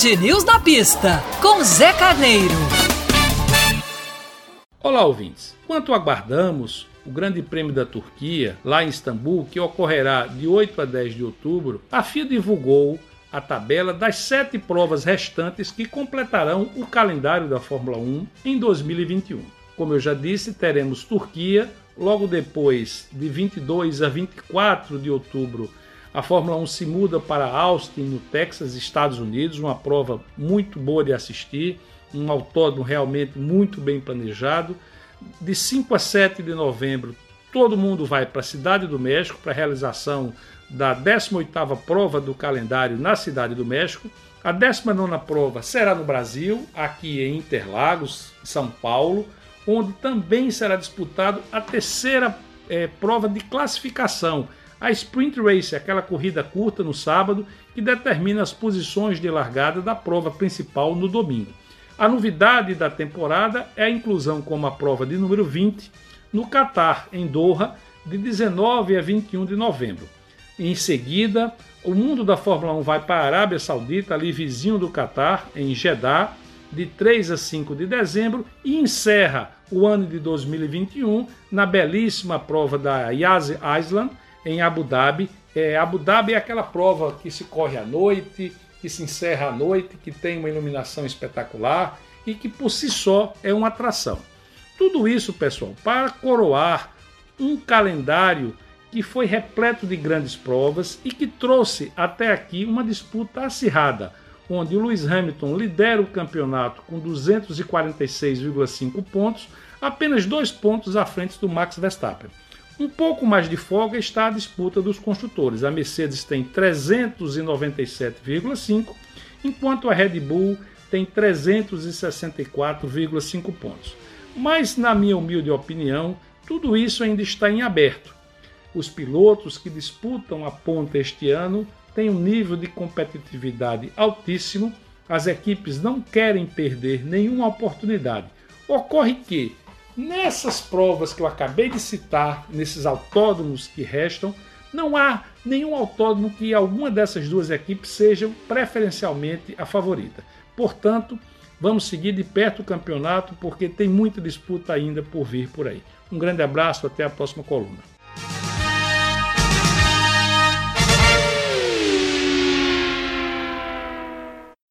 Band News na pista, com Zé Carneiro. Olá, ouvintes. Enquanto aguardamos o Grande Prêmio da Turquia, lá em Istambul, que ocorrerá de 8 a 10 de outubro, a FIA divulgou a tabela das sete provas restantes que completarão o calendário da Fórmula 1 em 2021. Como eu já disse, teremos Turquia, logo depois, de 22 a 24 de outubro, a Fórmula 1 se muda para Austin, no Texas, Estados Unidos, uma prova muito boa de assistir, um autódromo realmente muito bem planejado. De 5 a 7 de novembro, todo mundo vai para a Cidade do México para a realização da 18ª prova do calendário na Cidade do México. A 19ª prova será no Brasil, aqui em Interlagos, São Paulo, onde também será disputado a terceira é, prova de classificação, a Sprint Race, aquela corrida curta no sábado que determina as posições de largada da prova principal no domingo. A novidade da temporada é a inclusão como a prova de número 20 no Catar, em Doha, de 19 a 21 de novembro. Em seguida, o mundo da Fórmula 1 vai para a Arábia Saudita, ali vizinho do Catar, em Jeddah, de 3 a 5 de dezembro, e encerra o ano de 2021 na belíssima prova da Yas Island, em Abu Dhabi. É, Abu Dhabi é aquela prova que se corre à noite, que se encerra à noite, que tem uma iluminação espetacular e que por si só é uma atração. Tudo isso, pessoal, para coroar um calendário que foi repleto de grandes provas e que trouxe até aqui uma disputa acirrada, onde o Lewis Hamilton lidera o campeonato com 246,5 pontos, apenas dois pontos à frente do Max Verstappen. Um pouco mais de folga está a disputa dos construtores. A Mercedes tem 397,5, enquanto a Red Bull tem 364,5 pontos. Mas, na minha humilde opinião, tudo isso ainda está em aberto os pilotos que disputam a ponta este ano têm um nível de competitividade altíssimo, as equipes não querem perder nenhuma oportunidade. Ocorre que, nessas provas que eu acabei de citar, nesses autódromos que restam, não há nenhum autódromo que alguma dessas duas equipes sejam preferencialmente a favorita. Portanto, vamos seguir de perto o campeonato porque tem muita disputa ainda por vir por aí. Um grande abraço, até a próxima coluna.